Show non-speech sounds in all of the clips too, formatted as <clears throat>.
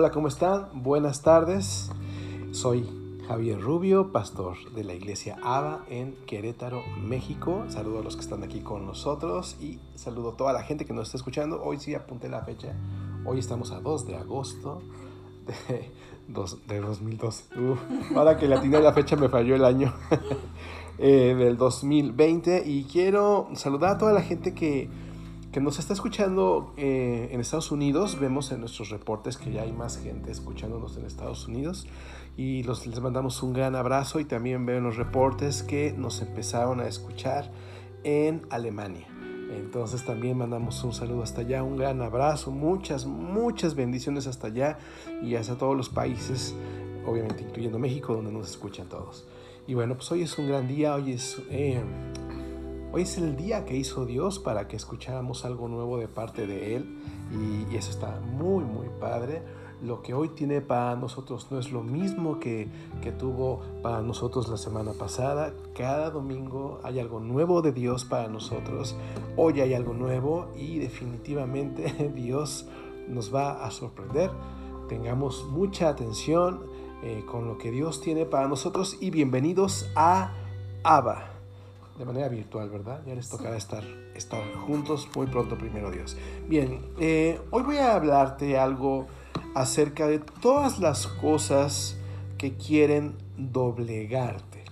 Hola, ¿cómo están? Buenas tardes. Soy Javier Rubio, pastor de la iglesia ABA en Querétaro, México. Saludo a los que están aquí con nosotros y saludo a toda la gente que nos está escuchando. Hoy sí apunté la fecha. Hoy estamos a 2 de agosto de, <laughs> de 2012. ahora que la tiene la fecha me falló el año <laughs> eh, del 2020 y quiero saludar a toda la gente que que nos está escuchando eh, en Estados Unidos. Vemos en nuestros reportes que ya hay más gente escuchándonos en Estados Unidos y los, les mandamos un gran abrazo y también veo en los reportes que nos empezaron a escuchar en Alemania. Entonces también mandamos un saludo hasta allá, un gran abrazo, muchas, muchas bendiciones hasta allá y hasta todos los países, obviamente incluyendo México, donde nos escuchan todos. Y bueno, pues hoy es un gran día, hoy es... Eh, Hoy es el día que hizo Dios para que escucháramos algo nuevo de parte de Él y, eso está muy, muy padre. Lo que hoy tiene para nosotros no es lo mismo que, que tuvo para nosotros la semana pasada. Cada domingo hay algo nuevo de Dios para nosotros. Hoy hay algo nuevo y definitivamente <laughs> Dios nos va a sorprender. Tengamos mucha atención eh, con lo que Dios tiene para nosotros y bienvenidos a Abba de manera virtual, ¿verdad? Ya les tocará estar, estar juntos muy pronto, primero Dios. Bien, eh, hoy voy a hablarte algo acerca de todas las cosas que quieren doblegarte.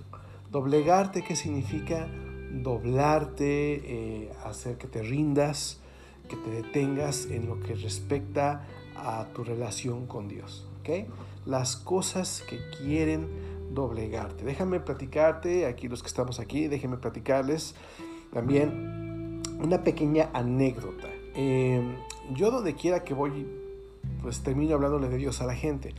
Doblegarte, ¿qué significa? Doblarte, eh, hacer que te rindas, que te detengas en lo que respecta a tu relación con Dios. ¿ok? Las cosas que quieren doblegarte. Déjame platicarte, aquí los que estamos aquí, déjenme platicarles también una pequeña anécdota. Em, yo donde quiera que voy, pues termino hablándole de Dios a la gente.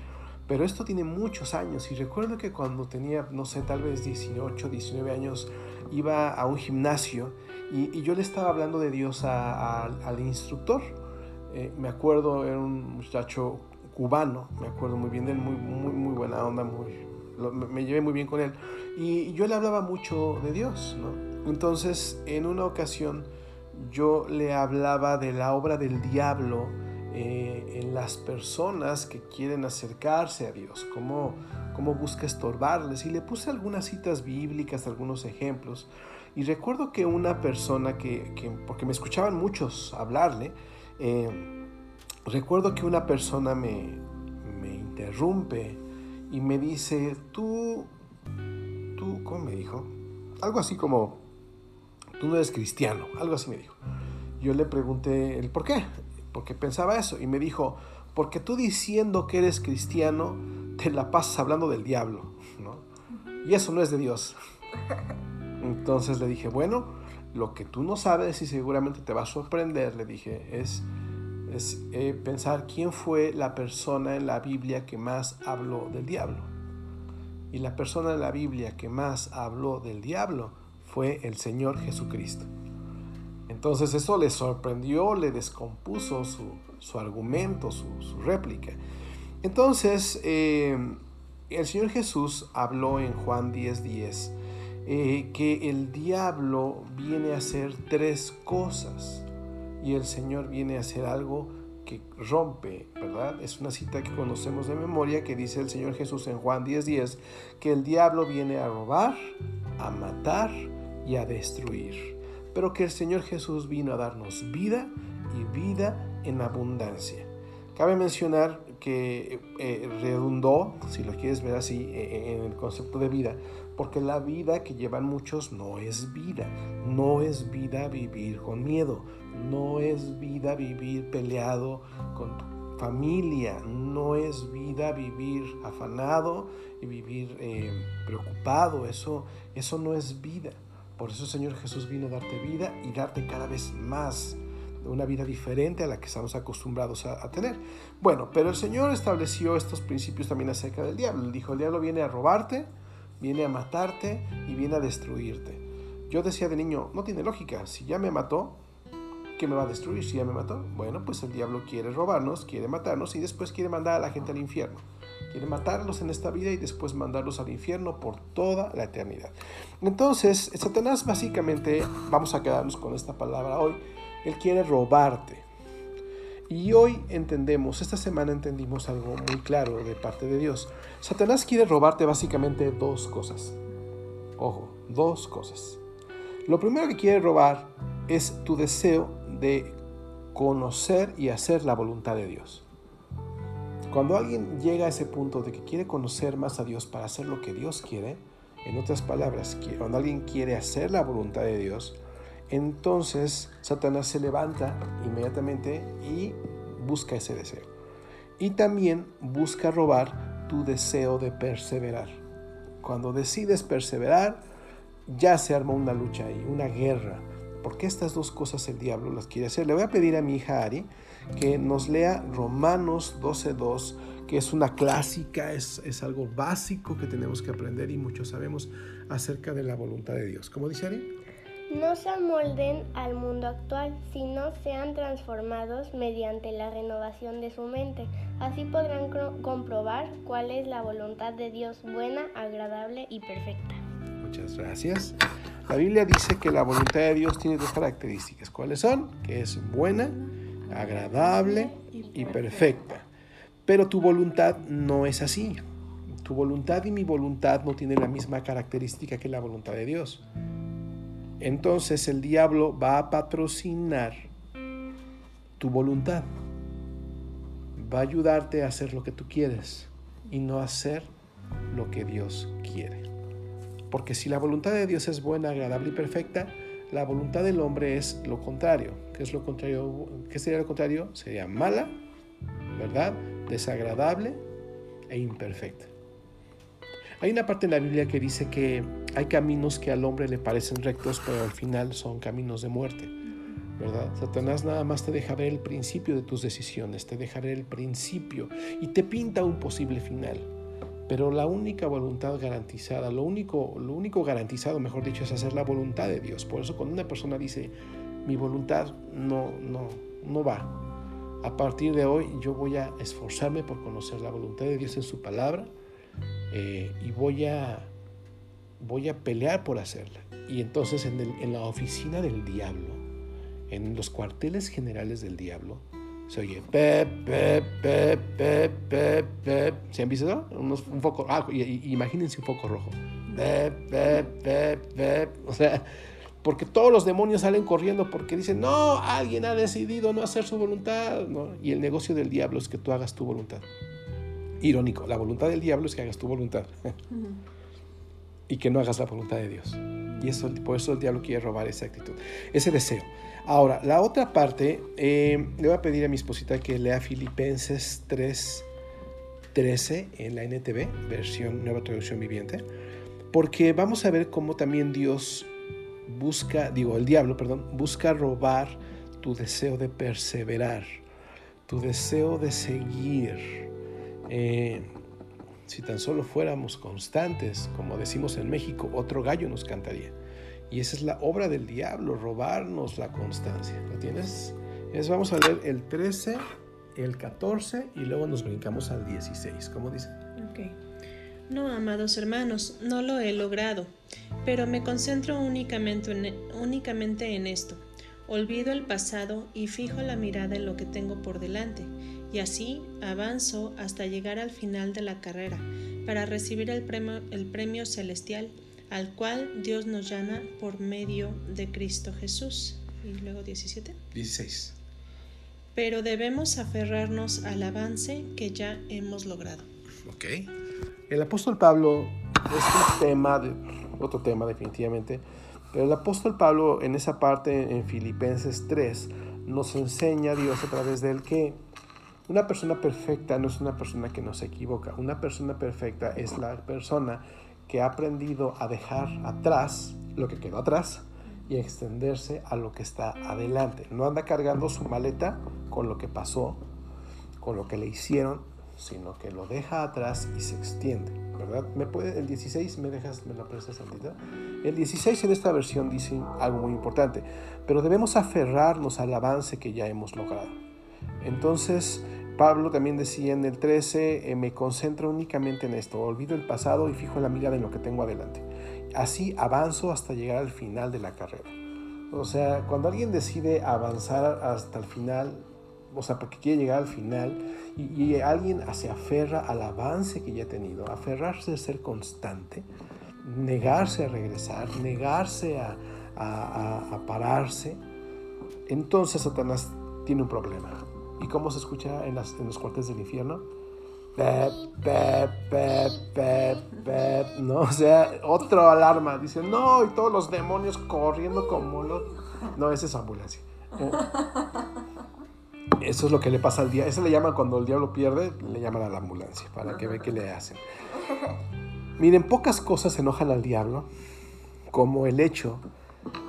Pero esto tiene muchos años y recuerdo que cuando tenía, no sé, tal vez 18, 19 años, iba a un gimnasio y, yo le estaba hablando de Dios al instructor. Eh, me acuerdo, era un muchacho cubano, me acuerdo muy bien de él, muy, muy, muy buena onda, muy, me llevé muy bien con él. Y yo le hablaba mucho de Dios, ¿no? Entonces, en una ocasión, yo le hablaba de la obra del diablo eh, en las personas que quieren acercarse a Dios, cómo, cómo busca estorbarles. Y le puse algunas citas bíblicas, algunos ejemplos. Y recuerdo que una persona que, porque me escuchaban muchos hablarle, eh, recuerdo que una persona me, me interrumpe y me dice, tú, tú, ¿cómo me dijo? Algo así como, tú no eres cristiano, algo así me dijo. Yo le pregunté el por qué, porque pensaba eso, y me dijo, porque tú diciendo que eres cristiano, te la pasas hablando del diablo, ¿no? Y eso no es de Dios. Entonces le dije, bueno, lo que tú no sabes y seguramente te va a sorprender, le dije, es es eh, pensar quién fue la persona en la Biblia que más habló del diablo. Y la persona en la Biblia que más habló del diablo fue el Señor Jesucristo. Entonces eso le sorprendió, le descompuso su, argumento, su, réplica. Entonces eh, el Señor Jesús habló en Juan 10:10 10, eh, que el diablo viene a hacer tres cosas y el Señor viene a hacer algo que rompe, ¿verdad? Es una cita que conocemos de memoria que dice el Señor Jesús en Juan 10:10, 10, que el diablo viene a robar, a matar y a destruir, pero que el Señor Jesús vino a darnos vida y vida en abundancia. Cabe mencionar que eh, redundó, si lo quieres ver así, e, e, en el concepto de vida, porque la vida que llevan muchos no es vida, no es vida vivir con miedo, no es vida vivir peleado con tu familia, no es vida vivir afanado y vivir eh, preocupado, eso, eso no es vida. Por eso el Señor Jesús vino a darte vida y darte cada vez más una vida diferente a la que estamos acostumbrados a, tener. Bueno, pero el Señor estableció estos principios también acerca del diablo. Él dijo, el diablo viene a robarte, viene a matarte y viene a destruirte. Yo decía de niño, no tiene lógica, si ya me mató, ¿qué me va a destruir si ya me mató? Bueno, pues el diablo quiere robarnos, quiere matarnos y después quiere mandar a la gente al infierno. Quiere matarlos en esta vida y después mandarlos al infierno por toda la eternidad. Entonces, Satanás básicamente, vamos a quedarnos con esta palabra hoy, él quiere robarte. Y hoy entendemos, esta semana entendimos algo muy claro de parte de Dios. Satanás quiere robarte básicamente dos cosas. Ojo, dos cosas. Lo primero que quiere robar es tu deseo de conocer y hacer la voluntad de Dios. Cuando alguien llega a ese punto de que quiere conocer más a Dios para hacer lo que Dios quiere, en otras palabras, cuando alguien quiere hacer la voluntad de Dios, entonces Satanás se levanta inmediatamente y busca ese deseo. Y también busca robar tu deseo de perseverar. Cuando decides perseverar, ya se arma una lucha y una guerra. Porque estas dos cosas el diablo las quiere hacer. Le voy a pedir a mi hija Ari que nos lea Romanos 12.2, que es una clásica, es, es algo básico que tenemos que aprender y muchos sabemos acerca de la voluntad de Dios. ¿Cómo dice Ari? No se amolden al mundo actual, sino sean transformados mediante la renovación de su mente. Así podrán comprobar cuál es la voluntad de Dios buena, agradable y perfecta. Muchas gracias. La Biblia dice que la voluntad de Dios tiene dos características. ¿Cuáles son? Que es buena, agradable y perfecta. Pero tu voluntad no es así. Tu voluntad y mi voluntad no tienen la misma característica que la voluntad de Dios entonces el diablo va a patrocinar tu voluntad. Va a ayudarte a hacer lo que tú quieres y no hacer lo que Dios quiere. Porque si la voluntad de Dios es buena, agradable y perfecta, la voluntad del hombre es lo contrario. ¿Qué es lo contrario? ¿Qué sería lo contrario? Sería mala, ¿verdad? Desagradable e imperfecta. Hay una parte en la Biblia que dice que hay caminos que al hombre le parecen rectos, pero al final son caminos de muerte. ¿verdad? Satanás nada más te deja ver el principio de tus decisiones, te deja ver el principio y te pinta un posible final. Pero la única voluntad garantizada, lo único, lo único garantizado, mejor dicho, es hacer la voluntad de Dios. Por eso cuando una persona dice, mi voluntad no, no, no va, a partir de hoy yo voy a esforzarme por conocer la voluntad de Dios en su palabra eh, y voy a, voy a pelear por hacerla. Y entonces en, la oficina del diablo, en los cuarteles generales del diablo, se oye pep, pep, pep, pep, pep. ¿Se han visto? un foco, ah, imagínense un foco rojo. Pep, pep, pep. O sea, porque todos los demonios salen corriendo porque dicen, no, alguien ha decidido no hacer su voluntad. ¿no? Y el negocio del diablo es que tú hagas tu voluntad. Irónico, la voluntad del diablo es que hagas tu voluntad y que no hagas la voluntad de Dios. Y eso, por eso el diablo quiere robar esa actitud, ese deseo. Ahora, la otra parte, eh, le voy a pedir a mi esposita que lea Filipenses 3, 13 en la NTV, versión Nueva Traducción Viviente, porque vamos a ver cómo también Dios busca, digo, el diablo, perdón, busca robar tu deseo de perseverar, tu deseo de seguir, eh, si tan solo fuéramos constantes, como decimos en México, otro gallo nos cantaría. Y esa es la obra del diablo, robarnos la constancia. ¿Lo tienes? Entonces vamos a leer el 13, el 14 y luego nos brincamos al 16. ¿Cómo dice? Ok. No, amados hermanos, no lo he logrado, pero me concentro en, únicamente en esto. Olvido el pasado y fijo la mirada en lo que tengo por delante y así avanzo hasta llegar al final de la carrera para recibir el premio, el premio celestial al cual Dios nos llama por medio de Cristo Jesús. Y luego 17. 16. Pero debemos aferrarnos al avance que ya hemos logrado. Ok. El apóstol Pablo es un tema, de, otro tema definitivamente, pero el apóstol Pablo en esa parte en Filipenses 3 nos enseña a Dios a través de él que una persona perfecta no es una persona que no se equivoca. Una persona perfecta es la persona que ha aprendido a dejar atrás lo que quedó atrás y a extenderse a lo que está adelante. No anda cargando su maleta con lo que pasó, con lo que le hicieron, sino que lo deja atrás y se extiende, ¿verdad? ¿Me puede, el 16, ¿me dejas, me lo prestas tantito? El 16 en esta versión dice algo muy importante, pero debemos aferrarnos al avance que ya hemos logrado. Entonces, Pablo también decía en el 13, eh, me concentro únicamente en esto, olvido el pasado y fijo la mirada en lo que tengo adelante. Así avanzo hasta llegar al final de la carrera. O sea, cuando alguien decide avanzar hasta el final, o sea, porque quiere llegar al final y, alguien se aferra al avance que ya ha tenido, aferrarse a ser constante, negarse a regresar, negarse a, pararse, entonces Satanás tiene un problema. ¿Y cómo se escucha en, las, en los cuartos del infierno? Pep, pep, pep, pep, pep, ¿no? O sea, otra alarma. Dice, no, y todos los demonios corriendo como los... No, esa es ambulancia. Eso es lo que le pasa al día. Eso le llaman cuando el diablo pierde, le llaman a la ambulancia, para que ve qué le hacen. Miren, pocas cosas enojan al diablo, como el hecho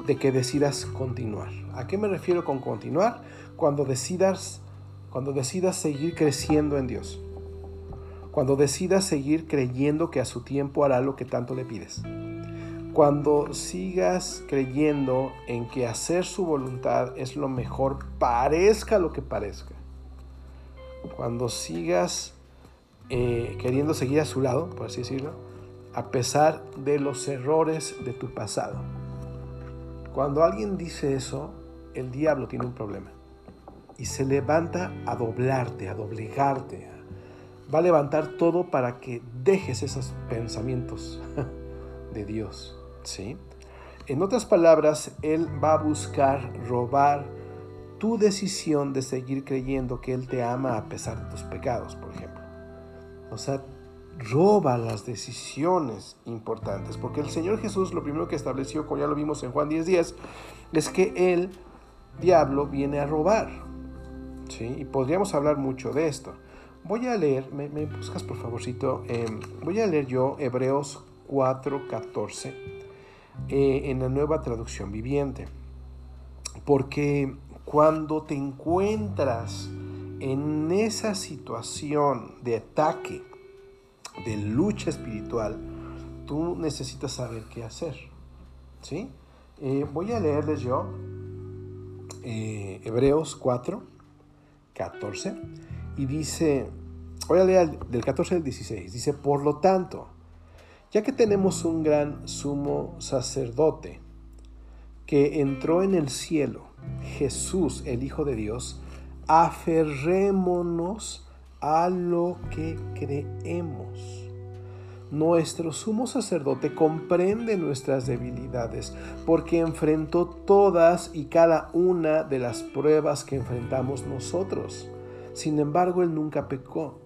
de que decidas continuar. ¿A qué me refiero con continuar? Cuando decidas, cuando decidas seguir creciendo en Dios. Cuando decidas seguir creyendo que a su tiempo hará lo que tanto le pides cuando sigas creyendo en que hacer su voluntad es lo mejor, parezca lo que parezca. Cuando sigas eh, queriendo seguir a su lado, por así decirlo, a pesar de los errores de tu pasado. Cuando alguien dice eso, el diablo tiene un problema. Y se levanta a doblarte, a doblegarte. Va a levantar todo para que dejes esos pensamientos <laughs> de Dios. ¿sí? En otras palabras, Él va a buscar robar tu decisión de seguir creyendo que Él te ama a pesar de tus pecados, por ejemplo. O sea, roba las decisiones importantes, porque el Señor Jesús lo primero que estableció, como ya lo vimos en Juan 10:10, 10, es que el diablo viene a robar. ¿Sí? Y podríamos hablar mucho de esto. Voy a leer, me, buscas por favorcito, em, voy a leer yo Hebreos 4:14 eh, en la nueva traducción viviente. Porque cuando te encuentras en esa situación de ataque, de lucha espiritual, tú necesitas saber qué hacer. ¿sí? Eh, voy a leerles yo eh, Hebreos 4, 14, y dice, voy a leer del 14 al 16, dice, por lo tanto, ya que tenemos un gran sumo sacerdote que entró en el cielo, Jesús, el Hijo de Dios, aferrémonos a lo que creemos. Nuestro sumo sacerdote comprende nuestras debilidades porque enfrentó todas y cada una de las pruebas que enfrentamos nosotros. Sin embargo, él nunca pecó.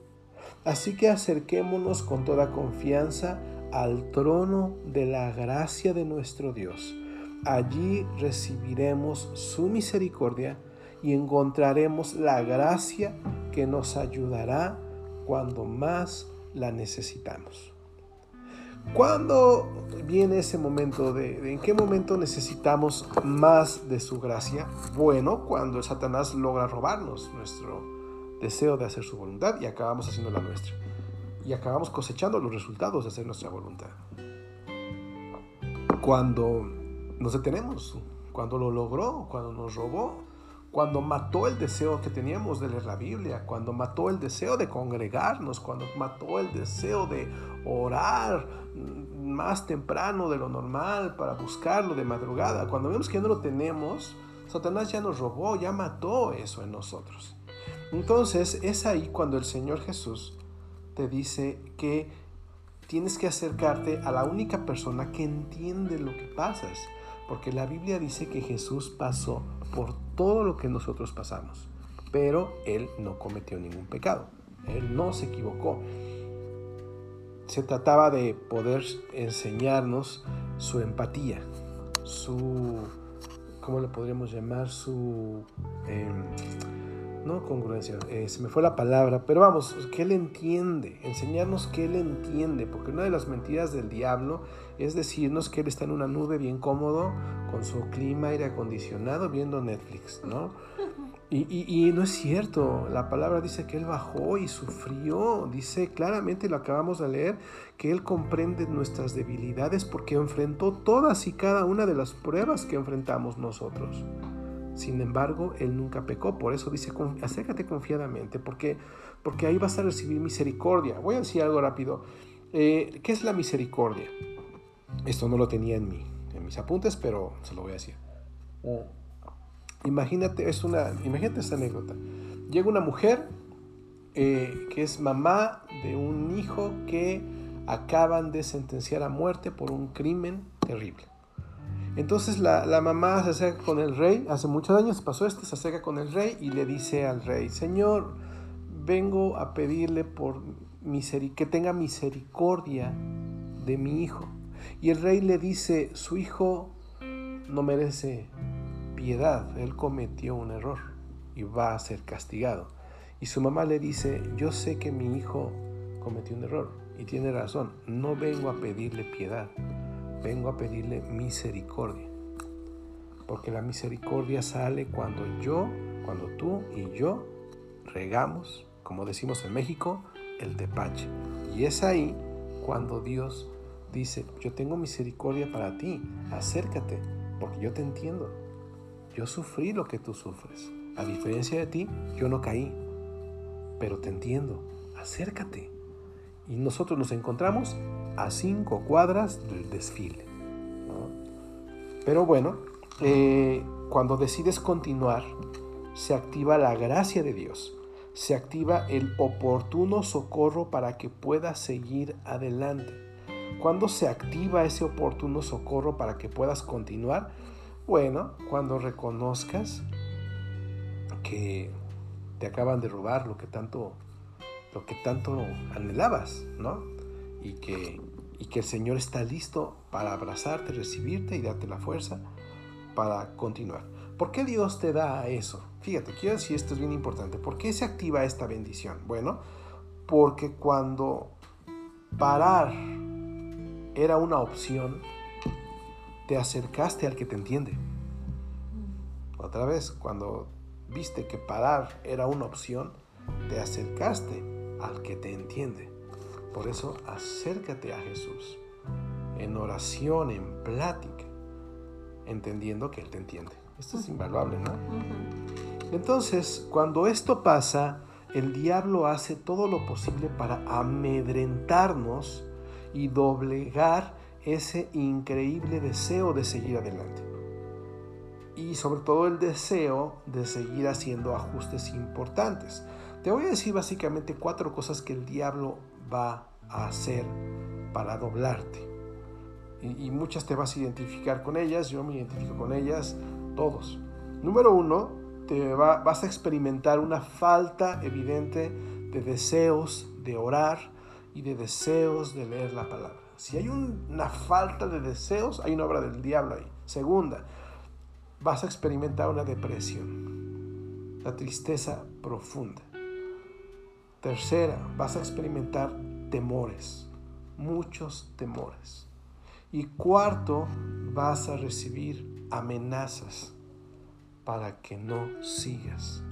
Así que acerquémonos con toda confianza al trono de la gracia de nuestro Dios. Allí recibiremos su misericordia y encontraremos la gracia que nos ayudará cuando más la necesitamos. ¿Cuándo viene ese momento de, en qué momento necesitamos más de su gracia? Bueno, cuando Satanás logra robarnos nuestro deseo de hacer su voluntad y acabamos haciendo la nuestra y acabamos cosechando los resultados de hacer nuestra voluntad. Cuando nos detenemos, cuando lo logró, cuando nos robó, cuando mató el deseo que teníamos de leer la Biblia, cuando mató el deseo de congregarnos, cuando mató el deseo de orar más temprano de lo normal para buscarlo de madrugada, cuando vemos que no lo tenemos, Satanás ya nos robó, ya mató eso en nosotros. Entonces es ahí cuando el Señor Jesús te dice que tienes que acercarte a la única persona que entiende lo que pasas. Porque la Biblia dice que Jesús pasó por todo lo que nosotros pasamos. Pero Él no cometió ningún pecado. Él no se equivocó. Se trataba de poder enseñarnos su empatía, su, ¿cómo le podríamos llamar? Su... Em, no congruencia, eh, se me fue la palabra, pero vamos, que Él entiende, enseñarnos que Él entiende, porque una de las mentiras del diablo es decirnos que Él está en una nube bien cómodo, con su clima aire acondicionado, viendo Netflix, ¿no? Y, no es cierto, la palabra dice que Él bajó y sufrió, dice claramente, lo acabamos de leer, que Él comprende nuestras debilidades porque enfrentó todas y cada una de las pruebas que enfrentamos nosotros. Sin embargo, él nunca pecó, por eso dice, acércate confiadamente, porque, porque ahí vas a recibir misericordia. Voy a decir algo rápido. Eh, ¿Qué es la misericordia? Esto no lo tenía en, mí, en mis apuntes, pero se lo voy a decir. Imagínate, es una, imagínate esta anécdota. llega una mujer eh, que es mamá de un hijo que acaban de sentenciar a muerte por un crimen terrible. Entonces la, la, mamá se acerca con el rey, hace muchos años pasó esto, se acerca con el rey y le dice al rey, Señor, vengo a pedirle por que tenga misericordia de mi hijo. Y el rey le dice, su hijo no merece piedad, él cometió un error y va a ser castigado. Y su mamá le dice, yo sé que mi hijo cometió un error y tiene razón, no vengo a pedirle piedad, vengo a pedirle misericordia. Porque la misericordia sale cuando yo, cuando tú y yo regamos, como decimos en México, el tepache. Y es ahí cuando Dios dice, yo tengo misericordia para ti, acércate, porque yo te entiendo. Yo sufrí lo que tú sufres. A diferencia de ti, yo no caí, pero te entiendo, acércate. Y nosotros nos encontramos a cinco cuadras del desfile. Pero bueno, eh, cuando decides continuar, se activa la gracia de Dios se activa el oportuno socorro para que puedas seguir adelante. ¿Cuándo se activa ese oportuno socorro para que puedas continuar? Bueno, cuando reconozcas que te acaban de robar lo que tanto, lo que tanto anhelabas, ¿no? Y que, y que el Señor está listo para abrazarte, recibirte y darte la fuerza para continuar. ¿Por qué Dios te da eso? Fíjate, quiero decir esto es bien importante. ¿Por qué se activa esta bendición? Bueno, porque cuando parar era una opción, te acercaste al que te entiende. Otra vez, cuando viste que parar era una opción, te acercaste al que te entiende. Por eso acércate a Jesús en oración, en plática, entendiendo que Él te entiende. Esto es invaluable, ¿no? Entonces, cuando esto pasa, el diablo hace todo lo posible para amedrentarnos y doblegar ese increíble deseo de seguir adelante. Y sobre todo el deseo de seguir haciendo ajustes importantes. Te voy a decir básicamente cuatro cosas que el diablo va a hacer para doblarte. Y, muchas te vas a identificar con ellas, yo me identifico con ellas, todos. Número uno, te vas a experimentar una falta evidente de deseos de orar y de deseos de leer la palabra. Si hay una falta de deseos, hay una obra del diablo ahí. Segunda, vas a experimentar una depresión, la tristeza profunda. Tercera, vas a experimentar temores, muchos temores. Y cuarto, vas a recibir amenazas para que no sigas.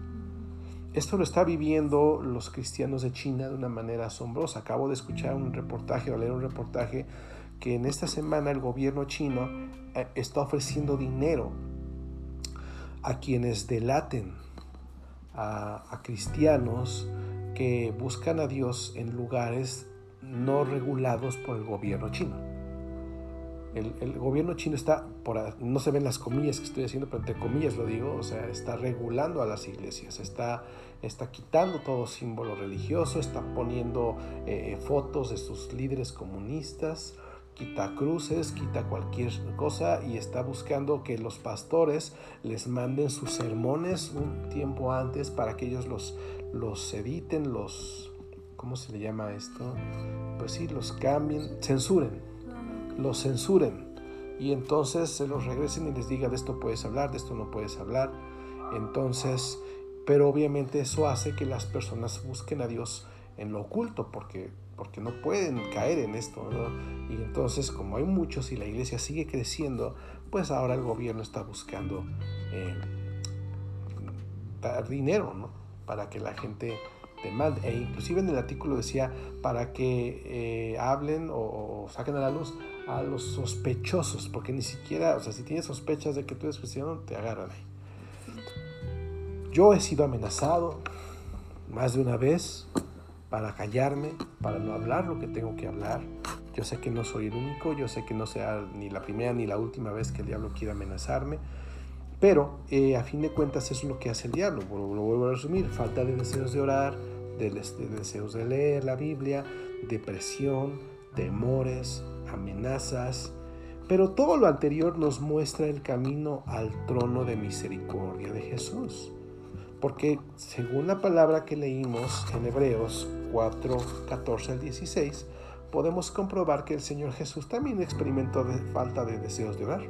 Esto lo está viviendo los cristianos de China de una manera asombrosa. Acabo de escuchar un reportaje o leer un reportaje que en esta semana el gobierno chino eh, está ofreciendo dinero a quienes delaten a, a cristianos que buscan a Dios en lugares no regulados por el gobierno chino el, gobierno chino está, por, no se ven las comillas que estoy haciendo, pero entre comillas lo digo, o sea, está regulando a las iglesias, está, está quitando todo símbolo religioso, está poniendo eh, fotos de sus líderes comunistas, quita cruces, quita cualquier cosa y está buscando que los pastores les manden sus sermones un tiempo antes para que ellos los, los editen, los, ¿cómo se le llama esto? Pues sí, los cambien, censuren los censuren y entonces se los regresen y les diga de esto puedes hablar, de esto no puedes hablar. Entonces, pero obviamente eso hace que las personas busquen a Dios en lo oculto porque, porque no pueden caer en esto. Y entonces, como hay muchos y la iglesia sigue creciendo, pues ahora el gobierno está buscando eh, dar dinero ¿no? para que la gente demande. E inclusive en el artículo decía para que eh, hablen o, o saquen a la luz a los sospechosos, porque ni siquiera, o sea, si tienes sospechas de que tú eres cristiano, te agarran ahí. Yo he sido amenazado más de una vez para callarme, para no hablar lo que tengo que hablar. Yo sé que no soy el único, yo sé que no sea ni la primera ni la última vez que el diablo quiera amenazarme, Pero eh, a fin de cuentas eso es lo que hace el diablo. Lo, lo vuelvo a resumir. Falta de deseos de orar, de, de deseos de leer la Biblia, depresión, temores, amenazas. Pero todo lo anterior nos muestra el camino al trono de misericordia de Jesús. Porque según la palabra que leímos en Hebreos 4, 14 al 16, podemos comprobar que el Señor Jesús también experimentó falta de deseos de orar.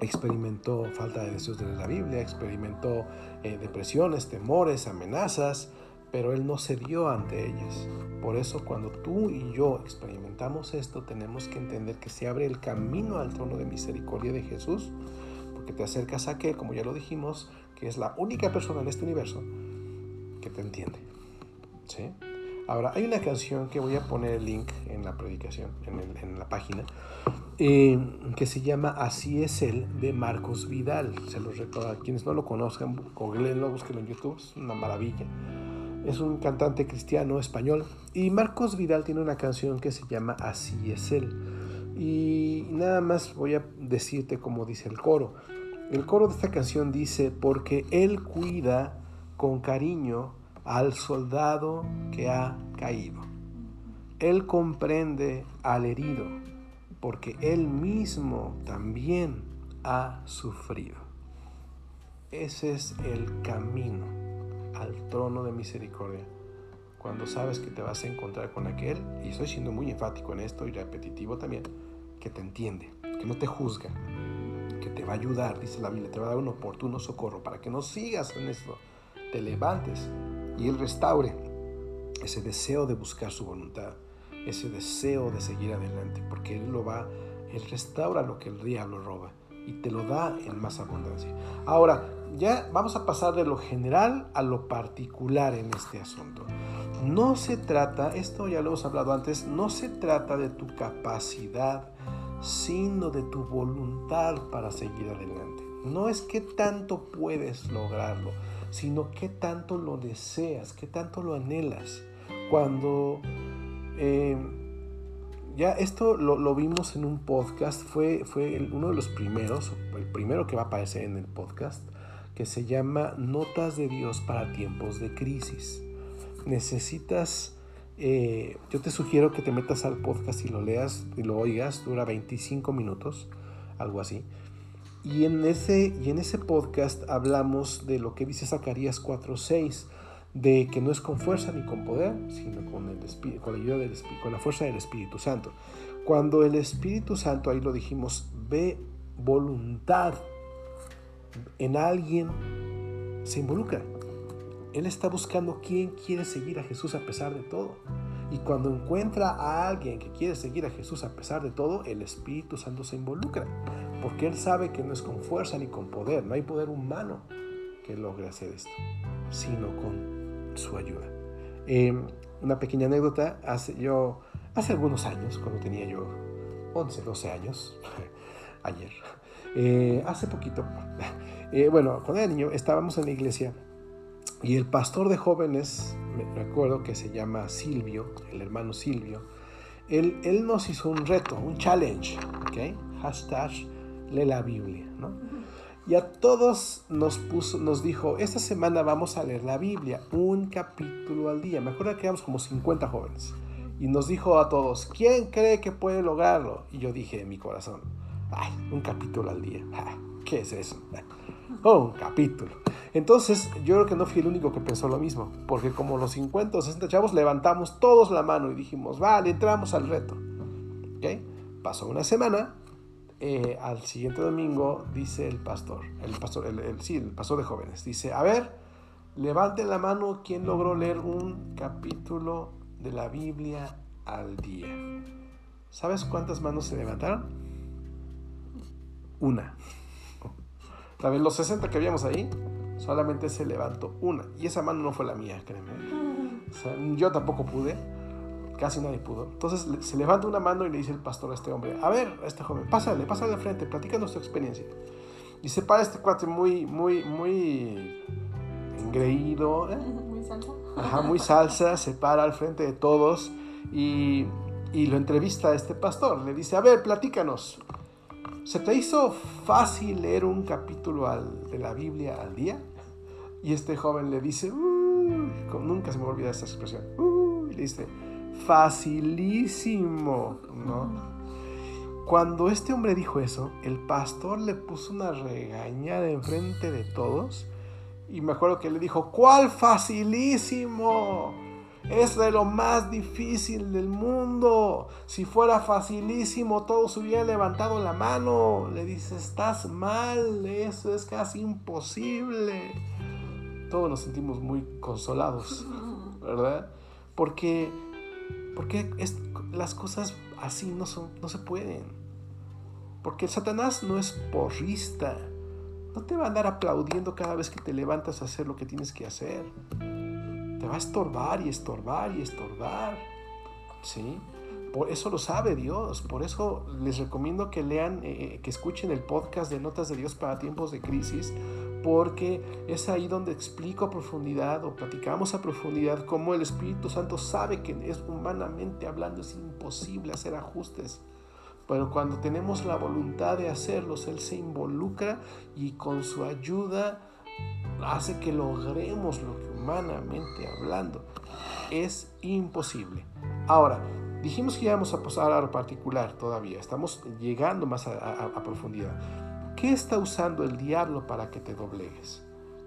Experimentó falta de deseos de la Biblia, experimentó eh, depresiones, temores, amenazas, pero Él no cedió ante ellas. Por eso cuando tú y yo experimentamos esto, tenemos que entender que se abre el camino al trono de misericordia de Jesús, porque te acercas a aquel, como ya lo dijimos, que es la única persona en este universo que te entiende. ¿Sí? Ahora, hay una canción que voy a poner el link en la predicación, en, la página, eh, que se llama Así es él, de Marcos Vidal. Se los recuerdo a quienes no lo conozcan, googleenlo, búsquenlo en YouTube, es una maravilla. Es un cantante cristiano español. Y Marcos Vidal tiene una canción que se llama Así es él. Y nada más voy a decirte cómo dice el coro. El coro de esta canción dice, porque Él cuida con cariño al soldado que ha caído. Él comprende al herido, porque Él mismo también ha sufrido. Ese es el camino al trono de misericordia. Cuando sabes que te vas a encontrar con aquel, y estoy siendo muy enfático en esto y repetitivo también, que te entiende, que no te juzga, que te va a ayudar, dice la Biblia, te va a dar un oportuno socorro para que no sigas en esto, te levantes y Él restaure ese deseo de buscar su voluntad, ese deseo de seguir adelante, porque Él lo va, Él restaura lo que el diablo roba y te lo da en más abundancia. Ahora, ya vamos a pasar de lo general a lo particular en este asunto. No se trata, esto ya lo hemos hablado antes, no se trata de tu capacidad sino de tu voluntad para seguir adelante. No es que tanto puedes lograrlo, sino que tanto lo deseas, que tanto lo anhelas. Cuando eh, ya esto lo, vimos en un podcast, fue, fue uno de los primeros, el primero que va a aparecer en el podcast, que se llama Notas de Dios para tiempos de crisis. Necesitas eh, yo te sugiero que te metas al podcast y lo leas y lo oigas, dura 25 minutos, algo así. Y en ese, y en ese podcast hablamos de lo que dice Zacarías 4.6, de que no es con fuerza ni con poder, sino con, el con la ayuda del con la fuerza del Espíritu Santo. Cuando el Espíritu Santo, ahí lo dijimos, ve voluntad en alguien, se involucra. Él está buscando quién quiere seguir a Jesús a pesar de todo. Y cuando encuentra a alguien que quiere seguir a Jesús a pesar de todo, el Espíritu Santo se involucra. Porque Él sabe que no es con fuerza ni con poder, no hay poder humano que logre hacer esto, sino con su ayuda. Em, una pequeña anécdota, hace, yo, hace algunos años, cuando tenía yo 11, 12 años, <laughs> ayer, eh, hace poquito, <laughs> eh, bueno, cuando era niño, estábamos en la iglesia y el pastor de jóvenes, me recuerdo que se llama Silvio, el hermano Silvio, él, él nos hizo un reto, un challenge, ¿ok? Hashtag lee la Biblia, ¿no? Y a todos nos, puso, nos dijo, esta semana vamos a leer la Biblia, un capítulo al día. Me acuerdo que éramos como 50 jóvenes. Y nos dijo a todos, ¿quién cree que puede lograrlo? Y yo dije en mi corazón, ay, un capítulo al día. ¿Qué es eso? Oh, un capítulo. Entonces, yo creo que no fui el único que pensó lo mismo, porque como los 50 o 60 chavos levantamos todos la mano y dijimos, vale, entramos al reto. ¿Okay? Pasó una semana, eh, al siguiente domingo dice el pastor, el pastor, el, sí, el pastor de jóvenes, dice, a ver, levanten la mano quien logró leer un capítulo de la Biblia al día. ¿Sabes cuántas manos se levantaron? Una. ¿Sabes? Los 60 que habíamos ahí, solamente se levantó una. Y esa mano no fue la mía, créeme. yo tampoco pude, casi nadie pudo. Entonces se levanta una mano y le dice el pastor a este hombre, a ver, a este joven, pásale, pásale al frente, platícanos tu experiencia. Y se para este cuate muy, muy, muy engreído. ¿eh? Muy salsa. Ajá, muy salsa, se para al frente de todos y, y lo entrevista a este pastor. Le dice, a ver, platícanos. ¿Se te hizo fácil leer un capítulo de la Biblia al día? Y este joven le dice, nunca se me olvida esa expresión, y le dice, facilísimo, ¿no? Cuando este hombre dijo eso, el pastor le puso una regañada enfrente de todos y me acuerdo que le dijo, ¿cuál facilísimo? Es de lo más difícil del mundo. Si fuera facilísimo, todos hubieran levantado la mano. Le dice, estás mal, eso es casi imposible. Todos nos sentimos muy consolados, ¿verdad? Porque, porque las cosas así no, son, no se pueden. Porque Satanás no es porrista. No te va a andar aplaudiendo cada vez que te levantas a hacer lo que tienes que hacer te va a estorbar y estorbar y estorbar. ¿Sí? Por eso lo sabe Dios. Por eso les recomiendo que lean, eh, eh, que escuchen el podcast de Notas de Dios para tiempos de crisis, porque es ahí donde explico a profundidad o platicamos a profundidad cómo el Espíritu Santo sabe que es humanamente hablando es imposible hacer ajustes. Pero cuando tenemos la voluntad de hacerlos, Él se involucra y con su ayuda hace que logremos lo que humanamente hablando es imposible. Ahora, dijimos que íbamos a pasar a lo particular todavía, estamos llegando más a, profundidad. ¿Qué está usando el diablo para que te doblegues?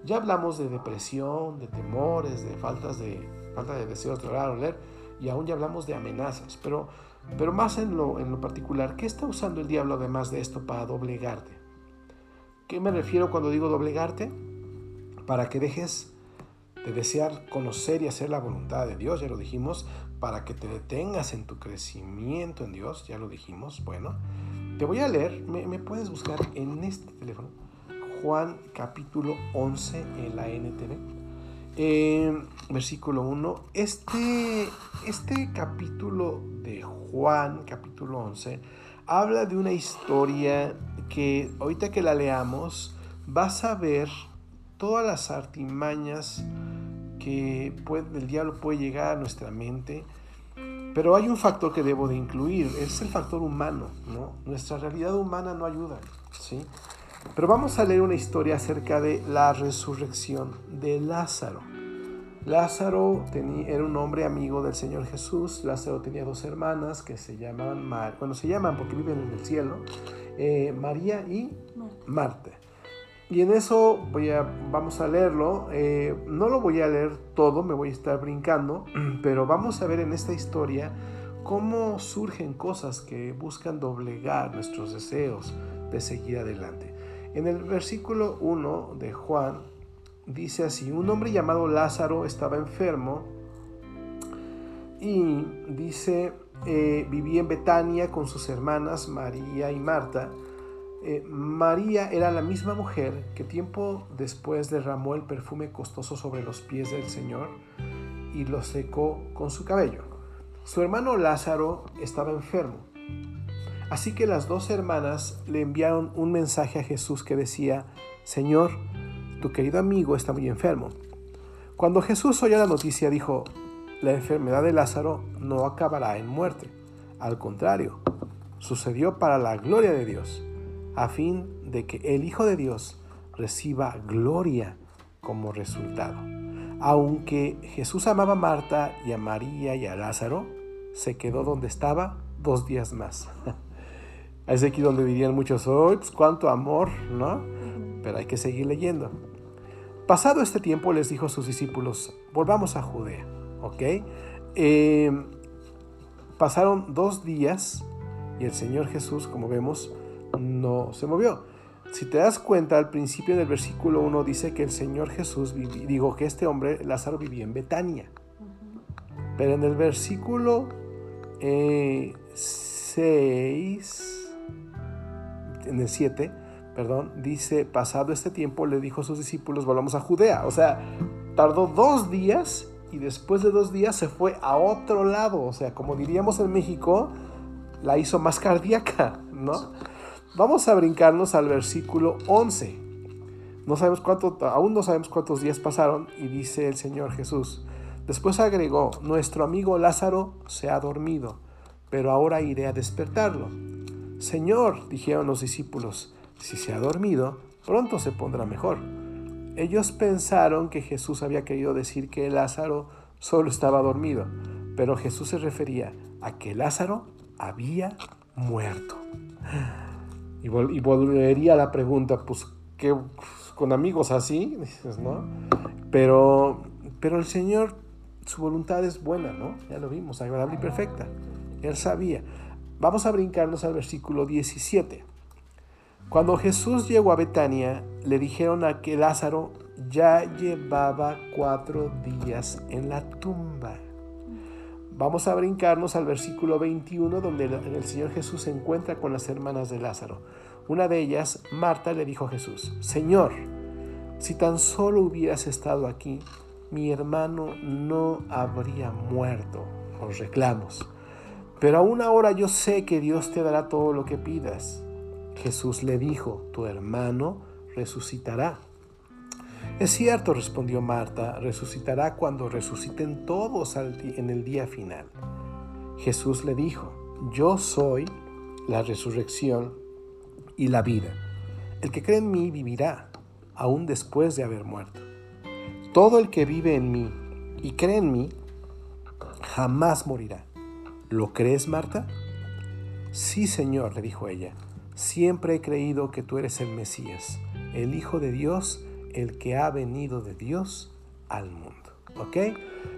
Ya hablamos de depresión, de temores, de faltas de falta de deseos de orar o leer, y aún ya hablamos de amenazas, pero, pero más en lo, en lo particular, ¿qué está usando el diablo además de esto para doblegarte? ¿Qué me refiero cuando digo doblegarte? Para que dejes de desear conocer y hacer la voluntad de Dios, ya lo dijimos, para que te detengas en tu crecimiento en Dios, ya lo dijimos, bueno, te voy a leer, me, puedes buscar en este teléfono, Juan capítulo 11 en la NTV, versículo 1, este, este capítulo de Juan, capítulo 11, habla de una historia que ahorita que la leamos, vas a ver todas las artimañas que el diablo puede llegar a nuestra mente, pero hay un factor que debo de incluir, es el factor humano, ¿no? Nuestra realidad humana no ayuda, ¿sí? Pero vamos a leer una historia acerca de la resurrección de Lázaro. Lázaro tenía, era un hombre amigo del Señor Jesús. Lázaro tenía dos hermanas que se llamaban, bueno, se llaman porque viven en el cielo, eh, María y Marta. Y en eso voy a, vamos a leerlo. Eh, no lo voy a leer todo, me voy a estar brincando, <clears throat> pero vamos a ver en esta historia cómo surgen cosas que buscan doblegar nuestros deseos de seguir adelante. En el versículo 1 de Juan dice así, un hombre llamado Lázaro estaba enfermo y dice, eh, vivía en Betania con sus hermanas María y Marta. Eh, María era la misma mujer que tiempo después derramó el perfume costoso sobre los pies del Señor y lo secó con su cabello. Su hermano Lázaro estaba enfermo. Así que las dos hermanas le enviaron un mensaje a Jesús que decía, Señor, tu querido amigo está muy enfermo. Cuando Jesús oyó la noticia dijo, la enfermedad de Lázaro no acabará en muerte. Al contrario, sucedió para la gloria de Dios a fin de que el Hijo de Dios reciba gloria como resultado. Aunque Jesús amaba a Marta y a María y a Lázaro, se quedó donde estaba dos días más. <laughs> es aquí donde dirían muchos, oh, pues cuánto amor, ¿no? Pero hay que seguir leyendo. Pasado este tiempo les dijo a sus discípulos, volvamos a Judea, ¿ok? Eh, pasaron dos días y el Señor Jesús, como vemos, no se movió. Si te das cuenta, al principio del versículo 1 dice que el Señor Jesús, digo que este hombre, Lázaro, vivía en Betania. Pero en el versículo 6, eh, en el 7, perdón, dice, pasado este tiempo le dijo a sus discípulos, volvamos a Judea. O sea, tardó dos días y después de dos días se fue a otro lado. O sea, como diríamos en México, la hizo más cardíaca, ¿no? Vamos a brincarnos al versículo 11. No sabemos cuánto, aún no sabemos cuántos días pasaron y dice el Señor Jesús. Después agregó, nuestro amigo Lázaro se ha dormido, pero ahora iré a despertarlo. Señor, dijeron los discípulos, si se ha dormido, pronto se pondrá mejor. Ellos pensaron que Jesús había querido decir que Lázaro solo estaba dormido, pero Jesús se refería a que Lázaro había muerto. Y, volvería la pregunta, pues, ¿qué, con amigos así? Dices, ¿no? Pero, pero el Señor, su voluntad es buena, ¿no? Ya lo vimos, agradable y perfecta. Él sabía. Vamos a brincarnos al versículo 17. Cuando Jesús llegó a Betania, le dijeron a que Lázaro ya llevaba cuatro días en la tumba. Vamos a brincarnos al versículo 21, donde el Señor Jesús se encuentra con las hermanas de Lázaro. Una de ellas, Marta, le dijo a Jesús, Señor, si tan solo hubieras estado aquí, mi hermano no habría muerto. Los reclamos. Pero aún ahora yo sé que Dios te dará todo lo que pidas. Jesús le dijo, tu hermano resucitará. Es cierto, respondió Marta, resucitará cuando resuciten todos en el día final. Jesús le dijo, yo soy la resurrección y la vida. El que cree en mí vivirá, aún después de haber muerto. Todo el que vive en mí y cree en mí, jamás morirá. ¿Lo crees, Marta? Sí, Señor, le dijo ella. Siempre he creído que tú eres el Mesías, el Hijo de Dios, el que ha venido de Dios al mundo. ¿Ok?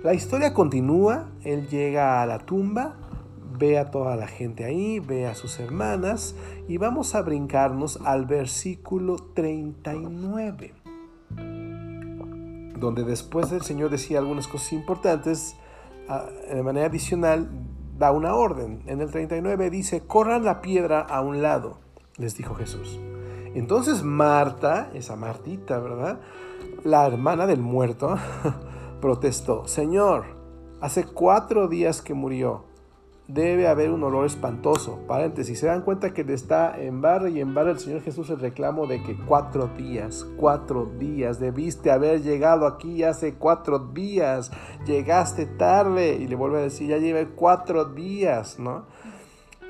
La historia continúa. Él llega a la tumba, ve a toda la gente ahí, ve a sus hermanas y vamos a brincarnos al versículo 39, donde después el Señor decía algunas cosas importantes, ah, de manera adicional da una orden. En el 39 dice, corran la piedra a un lado, les dijo Jesús. Entonces Marta, esa Martita, ¿verdad? La hermana del muerto, <laughs> protestó, Señor, hace cuatro días que murió debe haber un olor espantoso. Paréntesis, se dan cuenta que le está en barra y en barra el Señor Jesús el reclamo de que cuatro días, cuatro días, debiste haber llegado aquí hace cuatro días, llegaste tarde y le vuelve a decir, ya lleve cuatro días, ¿no?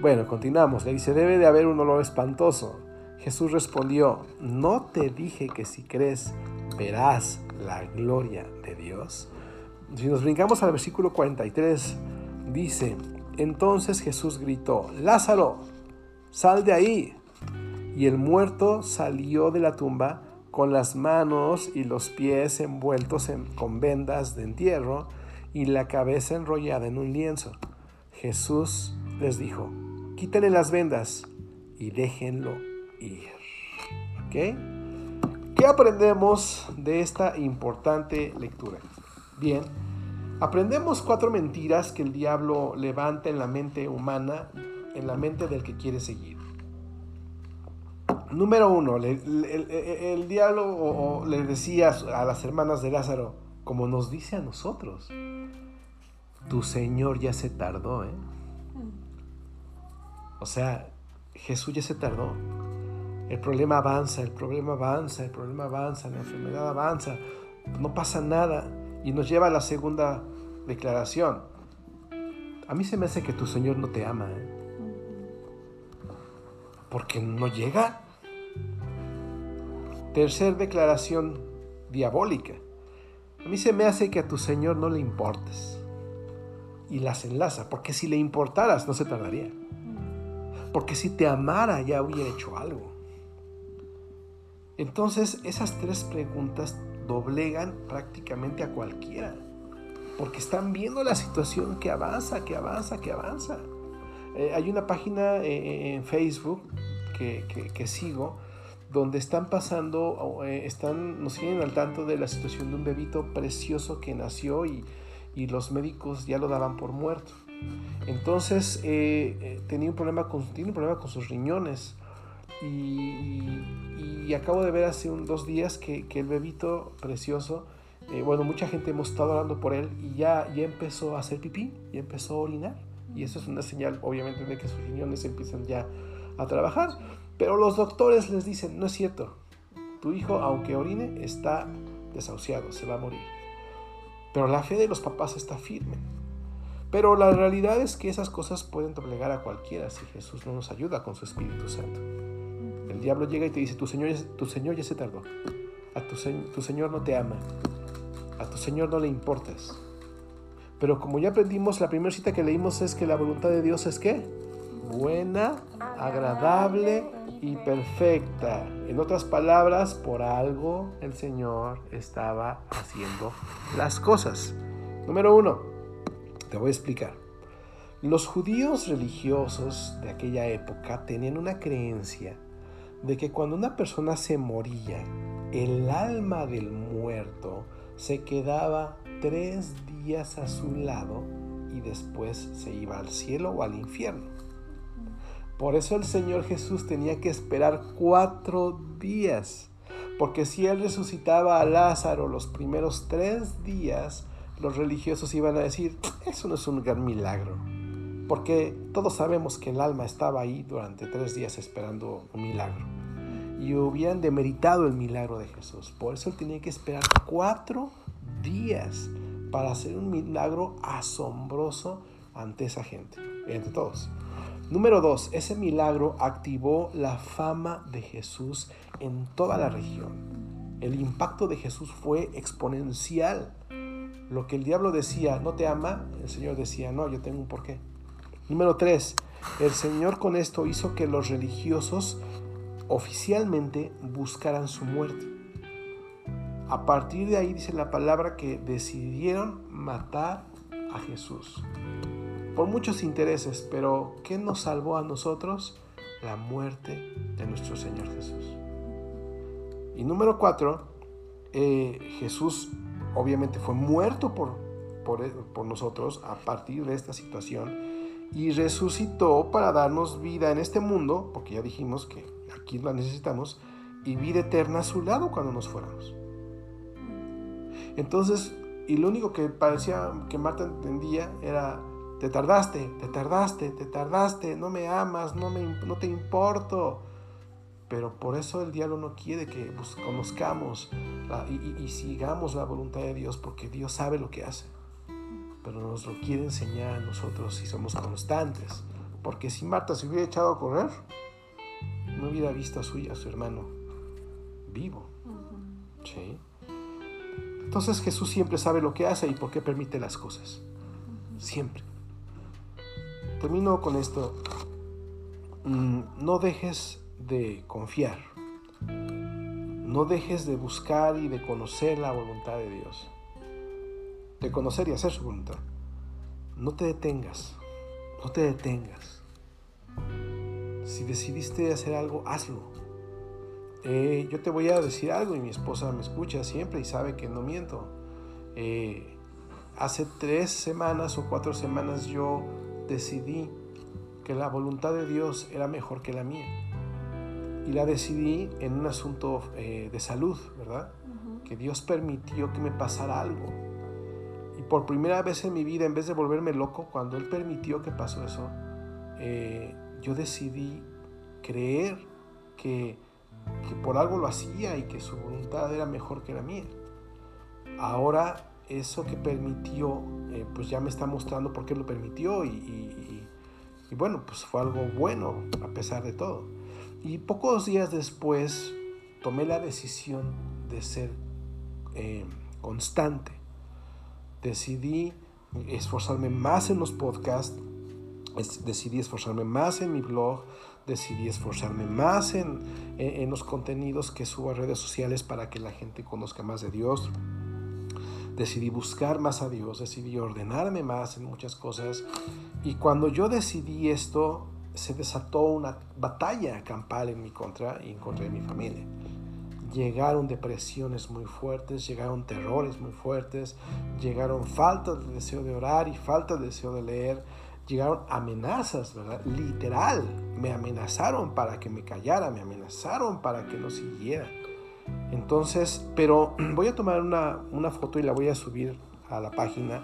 Bueno, continuamos, le dice, debe de haber un olor espantoso. Jesús respondió, ¿no te dije que si crees verás la gloria de Dios? Si nos brincamos al versículo 43, dice, entonces Jesús gritó, Lázaro, sal de ahí. Y el muerto salió de la tumba con las manos y los pies envueltos en, con vendas de entierro y la cabeza enrollada en un lienzo. Jesús les dijo, quítenle las vendas y déjenlo ir. ¿Qué aprendemos de esta importante lectura? Bien, Aprendemos cuatro mentiras que el diablo levanta en la mente humana, en la mente del que quiere seguir. Número uno, el, diablo le decía a las hermanas de Lázaro, como nos dice a nosotros, tu Señor ya se tardó, ¿eh? O sea, Jesús ya se tardó. El problema avanza, el problema avanza, el problema avanza, la enfermedad avanza, no pasa nada. Y nos lleva a la segunda declaración. A mí se me hace que tu Señor no te ama. ¿eh? Porque no llega. Tercer declaración diabólica. A mí se me hace que a tu Señor no le importes. Y las enlaza, porque si le importaras no se tardaría. Porque si te amara ya hubiera hecho algo. Entonces esas tres preguntas doblegan prácticamente a cualquiera. Porque están viendo la situación que avanza, que avanza, que avanza. Eh, hay una página eh, en Facebook que, sigo donde están pasando, eh, están, nos siguen al tanto de la situación de un bebito precioso que nació y, los médicos ya lo daban por muerto. Entonces tenía un problema con, tiene un problema con sus riñones. Y, acabo de ver hace un, dos días que, el bebito precioso, eh, bueno, mucha gente hemos estado hablando por él y ya, ya empezó a hacer pipí, ya empezó a orinar. Y eso es una señal, obviamente, de que sus riñones empiezan ya a trabajar. Pero los doctores les dicen, no es cierto, tu hijo, aunque orine, está desahuciado, se va a morir. Pero la fe de los papás está firme. Pero la realidad es que esas cosas pueden doblegar a cualquiera si Jesús no nos ayuda con su Espíritu Santo. El diablo llega y te dice, tu Señor, tu señor ya se tardó, a tu, Señor no te ama, a tu Señor no le importas. Pero como ya aprendimos, la primera cita que leímos es que la voluntad de Dios es qué? Buena, agradable y perfecta. En otras palabras, por algo el Señor estaba haciendo las cosas. Número uno, te voy a explicar. Los judíos religiosos de aquella época tenían una creencia de que cuando una persona se moría, el alma del muerto se quedaba tres días a su lado y después se iba al cielo o al infierno. Por eso el Señor Jesús tenía que esperar cuatro días, porque si Él resucitaba a Lázaro los primeros tres días, los religiosos iban a decir, eso no es un gran milagro, porque todos sabemos que el alma estaba ahí durante tres días esperando un milagro. Y hubieran demeritado el milagro de Jesús. Por eso Él tenía que esperar cuatro días para hacer un milagro asombroso ante esa gente, entre todos. Número dos, ese milagro activó la fama de Jesús en toda la región. El impacto de Jesús fue exponencial. Lo que el diablo decía, no te ama, el Señor decía, no, yo tengo un porqué. Número tres, el Señor con esto hizo que los religiosos oficialmente buscaran su muerte. A partir de ahí dice la palabra que decidieron matar a Jesús. Por muchos intereses, pero ¿qué nos salvó a nosotros? La muerte de nuestro Señor Jesús. Y número cuatro, eh, Jesús obviamente fue muerto por, por, por nosotros a partir de esta situación y resucitó para darnos vida en este mundo, porque ya dijimos que aquí la necesitamos, y vida eterna a su lado cuando nos fuéramos. Entonces, y lo único que parecía que Marta entendía era, te tardaste, te tardaste, te tardaste, no me amas, no, me, no te importo. Pero por eso el diablo no quiere que conozcamos y, y, sigamos la voluntad de Dios, porque Dios sabe lo que hace. Pero nos lo quiere enseñar a nosotros si somos constantes. Porque si Marta se hubiera echado a correr, no hubiera visto a su, a su hermano vivo. ¿Sí? Entonces Jesús siempre sabe lo que hace y por qué permite las cosas. Siempre. Termino con esto. Mm, no dejes de confiar. No dejes de buscar y de conocer la voluntad de Dios. De conocer y hacer su voluntad. No te detengas. No te detengas. Si decidiste hacer algo, hazlo. Eh, yo te voy a decir algo y mi esposa me escucha siempre y sabe que no miento. Eh, hace tres semanas o cuatro semanas yo decidí que la voluntad de Dios era mejor que la mía. Y la decidí en un asunto eh, de salud, ¿verdad? Que Dios permitió que me pasara algo. Y por primera vez en mi vida, en vez de volverme loco, cuando Él permitió que pasó eso, yo decidí creer que que por algo lo hacía y que su voluntad era mejor que la mía. Ahora eso que permitió, eh, pues ya me está mostrando por qué lo permitió y, bueno, pues fue algo bueno a pesar de todo. Y pocos días después tomé la decisión de ser eh, constante. Decidí esforzarme más en los podcasts, decidí esforzarme más en mi blog, decidí esforzarme más en, en, los contenidos que subo a redes sociales para que la gente conozca más de Dios. Decidí buscar más a Dios, decidí ordenarme más en muchas cosas. Y cuando yo decidí esto, se desató una batalla campal en mi contra y en contra de mi familia. Llegaron depresiones muy fuertes, llegaron terrores muy fuertes, llegaron falta de deseo de orar y falta de deseo de leer llegaron amenazas, ¿verdad? Literal, me amenazaron para que me callara, me amenazaron para que no siguiera. Entonces, pero <clears throat> voy a tomar una, una foto y la voy a subir a la página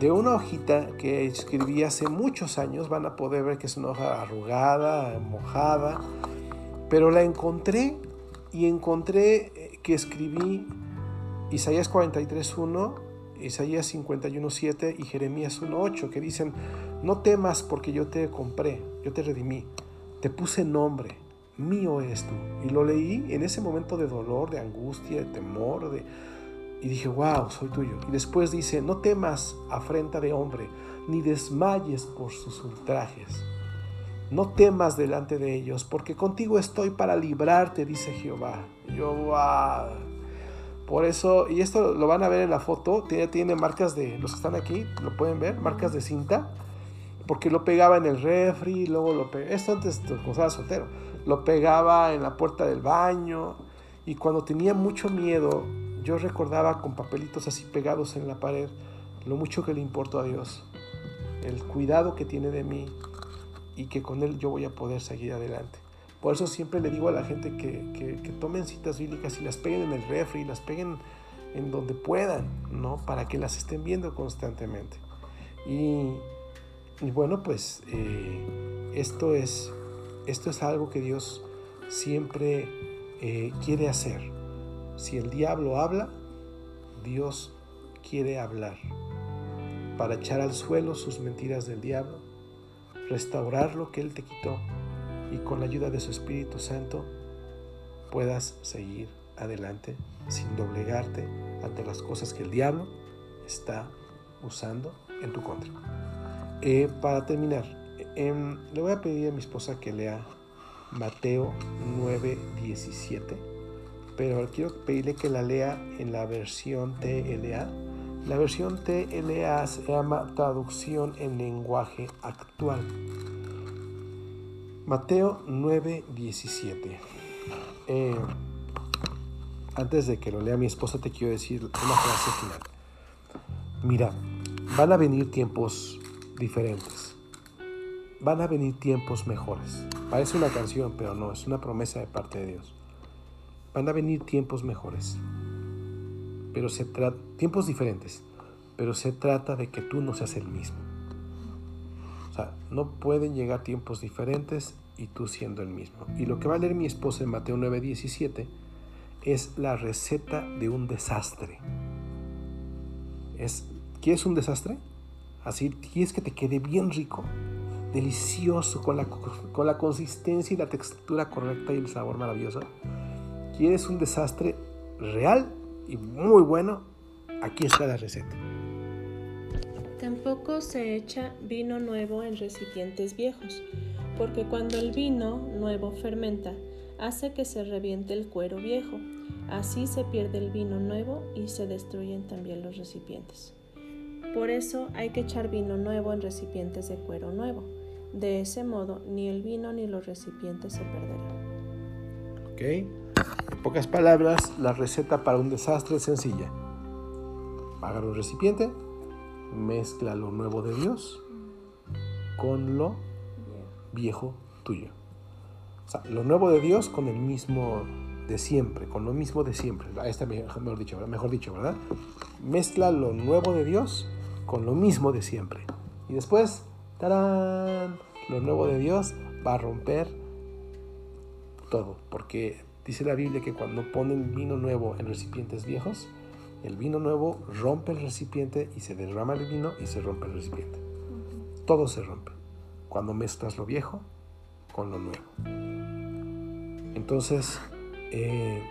de una hojita que escribí hace muchos años. Van a poder ver que es una hoja arrugada, mojada, pero la encontré y encontré eh, que escribí Isaías 43.1 Isaías 51.7 y Jeremías 1.8, que dicen, no temas porque yo te compré, yo te redimí, te puse nombre, mío eres tú. Y lo leí en ese momento de dolor, de angustia, de temor, de... y dije, wow, soy tuyo. Y después dice, no temas afrenta de hombre, ni desmayes por sus ultrajes. No temas delante de ellos, porque contigo estoy para librarte, dice Jehová. yo, wow por eso, y esto lo van a ver en la foto, tiene, marcas de, los que están aquí, lo pueden ver, marcas de cinta, porque lo pegaba en el refri, luego lo pegaba, esto antes cuando estaba soltero, lo pegaba en la puerta del baño, y cuando tenía mucho miedo, yo recordaba con papelitos así pegados en la pared, lo mucho que le importó a Dios, el cuidado que tiene de mí, y que con Él yo voy a poder seguir adelante. Por eso siempre le digo a la gente que, tomen citas bíblicas y las peguen en el refri, las peguen en donde puedan, ¿no? Para que las estén viendo constantemente. Y, bueno, pues eh, esto, es, esto es algo que Dios siempre eh, quiere hacer. Si el diablo habla, Dios quiere hablar para echar al suelo sus mentiras del diablo, restaurar lo que Él te quitó y con la ayuda de su Espíritu Santo puedas seguir adelante sin doblegarte ante las cosas que el diablo está usando en tu contra. Eh, para terminar, em, le voy a pedir a mi esposa que lea Mateo 9:17, pero quiero pedirle que la lea en la versión TLA. La versión TLA se llama Traducción en Lenguaje Actual. Mateo 9, 17. Eh, antes de que lo lea mi esposa, te quiero decir una frase final. Mira, van a venir tiempos diferentes. Van a venir tiempos mejores. Parece una canción, pero no, es una promesa de parte de Dios. Van a venir tiempos mejores. Pero se trata tiempos diferentes, pero se trata de que tú no seas el mismo. O sea, no pueden llegar tiempos diferentes y tú siendo el mismo. Y lo que va a leer mi esposa en Mateo 9:17 es la receta de un desastre. Es, ¿Quieres un desastre? Así, ¿quieres que te quede bien rico? Delicioso, con la, con la consistencia y la textura correcta y el sabor maravilloso. ¿Quieres un desastre real y muy bueno? Aquí está la receta. Tampoco se echa vino nuevo en recipientes viejos, porque cuando el vino nuevo fermenta, hace que se reviente el cuero viejo. Así se pierde el vino nuevo y se destruyen también los recipientes. Por eso hay que echar vino nuevo en recipientes de cuero nuevo. De ese modo, ni el vino ni los recipientes se perderán. Ok. En pocas palabras, la receta para un desastre es sencilla. Agarra un recipiente, mezcla lo nuevo de Dios con lo viejo tuyo. O sea, lo nuevo de Dios con el mismo de siempre, con lo mismo de siempre. Este mejor dicho, mejor dicho, ¿verdad? Mezcla lo nuevo de Dios con lo mismo de siempre. Y después, ¡tarán! Lo nuevo de Dios va a romper todo, porque dice la Biblia que cuando ponen vino nuevo en recipientes viejos, el vino nuevo rompe el recipiente y se derrama el vino y se rompe el recipiente. Todo se rompe cuando mezclas lo viejo con lo nuevo. Entonces, eh,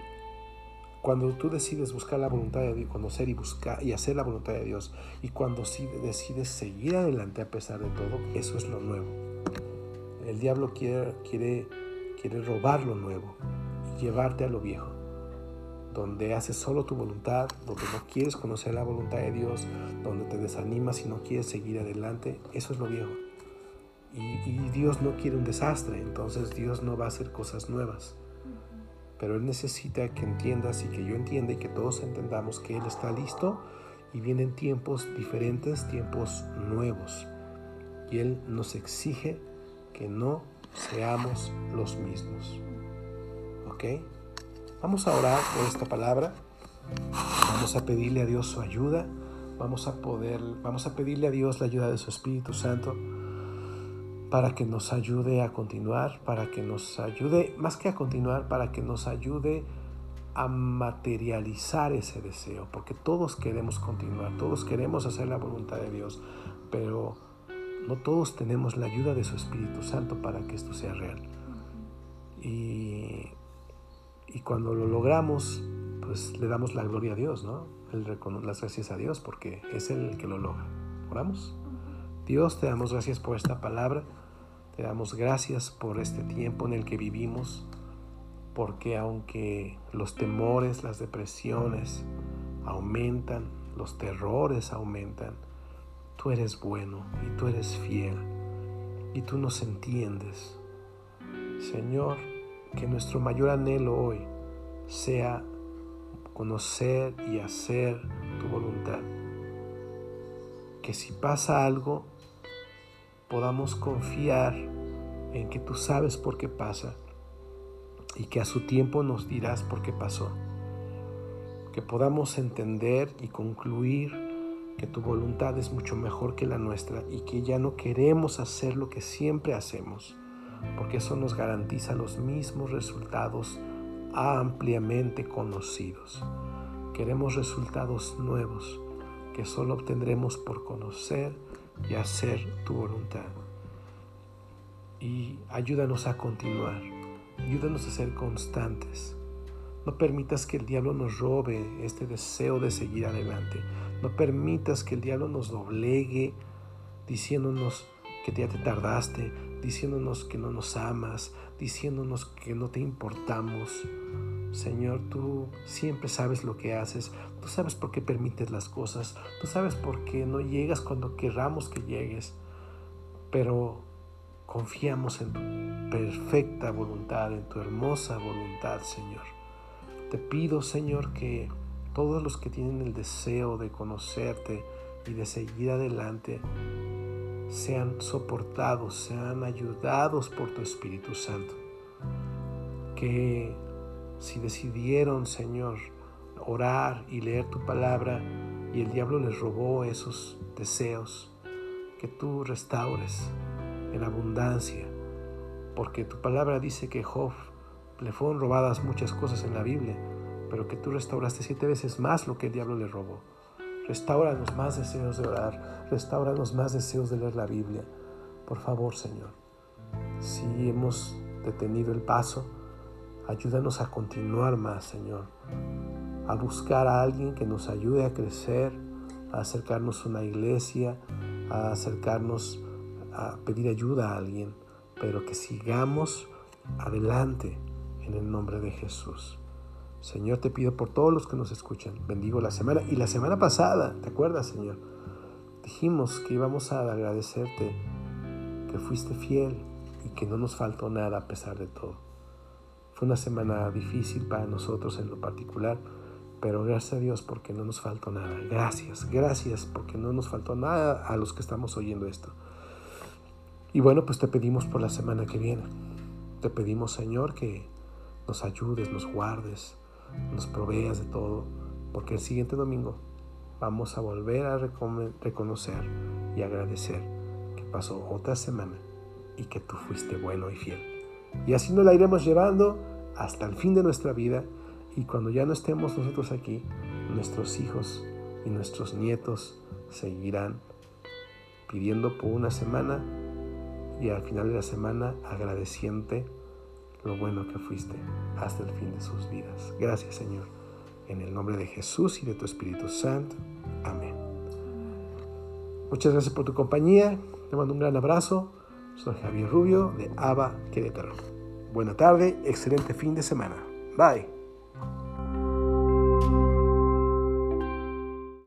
cuando tú decides buscar la voluntad de Dios, conocer y buscar y hacer la voluntad de Dios, y cuando decides seguir adelante a pesar de todo, eso es lo nuevo. El diablo quiere, quiere, quiere robar lo nuevo llevarte a lo viejo donde haces solo tu voluntad, donde no quieres conocer la voluntad de Dios, donde te desanimas y no quieres seguir adelante, eso es lo viejo. Y, Dios no quiere un desastre, entonces Dios no va a hacer cosas nuevas. Pero Él necesita que entiendas y que yo entienda y que todos entendamos que Él está listo y vienen tiempos diferentes, tiempos nuevos. Y Él nos exige que no seamos los mismos. ¿Ok? Vamos a orar por esta palabra. Vamos a pedirle a Dios su ayuda. Vamos a poder, vamos a pedirle a Dios la ayuda de su Espíritu Santo para que nos ayude a continuar, para que nos ayude, más que a continuar, para que nos ayude a materializar ese deseo, porque todos queremos continuar, todos queremos hacer la voluntad de Dios, pero no todos tenemos la ayuda de su Espíritu Santo para que esto sea real. Y, y cuando lo logramos, pues le damos la gloria a Dios, ¿no? las gracias a Dios porque es el que lo logra. Oramos. Dios, te damos gracias por esta palabra, te damos gracias por este tiempo en el que vivimos porque aunque los temores, las depresiones aumentan, los terrores aumentan, tú eres bueno y tú eres fiel y tú nos entiendes. Señor, que nuestro mayor anhelo hoy sea conocer y hacer tu voluntad. Que si pasa algo, podamos confiar en que tú sabes por qué pasa y que a su tiempo nos dirás por qué pasó. Que podamos entender y concluir que tu voluntad es mucho mejor que la nuestra y que ya no queremos hacer lo que siempre hacemos, porque eso nos garantiza los mismos resultados ampliamente conocidos. Queremos resultados nuevos que solo obtendremos por conocer y hacer tu voluntad. Y ayúdanos a continuar Ayúdanos a ser constantes. No permitas que el diablo nos robe este deseo de seguir adelante. No permitas que el diablo nos doblegue diciéndonos que ya te tardaste, diciéndonos que no nos amas, diciéndonos que no te importamos. Señor, tú siempre sabes lo que haces, tú sabes por qué permites las cosas, tú sabes por qué no llegas cuando querramos que llegues, pero Confiamos en tu perfecta voluntad, en tu hermosa voluntad, Señor. Te pido, Señor, que todos los que tienen el deseo de conocerte y de seguir adelante sean soportados, sean ayudados por tu Espíritu Santo. Que si decidieron, Señor, orar y leer tu palabra y el diablo les robó esos deseos, que tú restaures, en abundancia, porque tu palabra dice que Job le fueron robadas muchas cosas en la Biblia, pero que tú restauraste siete veces más lo que el diablo le robó. Restauranos más deseos de orar, restauranos más deseos de leer la Biblia. Por favor, Señor, si hemos detenido el paso, ayúdanos a continuar más, Señor, a buscar a alguien que nos ayude a crecer, a acercarnos a una iglesia, a acercarnos a pedir ayuda a alguien, pero que sigamos adelante en el nombre de Jesús. Señor, te pido por todos los que nos escuchan. Bendigo la semana. Y la semana pasada, ¿te acuerdas, Señor? Dijimos que íbamos a agradecerte, que fuiste fiel y que no nos faltó nada a pesar de todo. Fue una semana difícil para nosotros en lo particular, pero gracias a Dios porque no nos faltó nada. Gracias, gracias porque no nos faltó nada a los que estamos oyendo esto. Y bueno, pues te pedimos por la semana que viene. Te pedimos, Señor, que nos ayudes, nos guardes, nos proveas de todo, porque el siguiente domingo vamos a volver a reconocer y agradecer que pasó otra semana y que tú fuiste bueno y fiel. Y así nos la iremos llevando hasta el fin de nuestra vida y cuando ya no estemos nosotros aquí, nuestros hijos y nuestros nietos seguirán pidiendo por una semana y al final de la semana agradeciente lo bueno que fuiste hasta el fin de sus vidas. Gracias Señor. En el nombre de Jesús y de tu Espíritu Santo. Amén. Muchas gracias por tu compañía. Te mando un gran abrazo. Soy Javier Rubio de ABA Querétaro. Buena tarde, excelente fin de semana. Bye.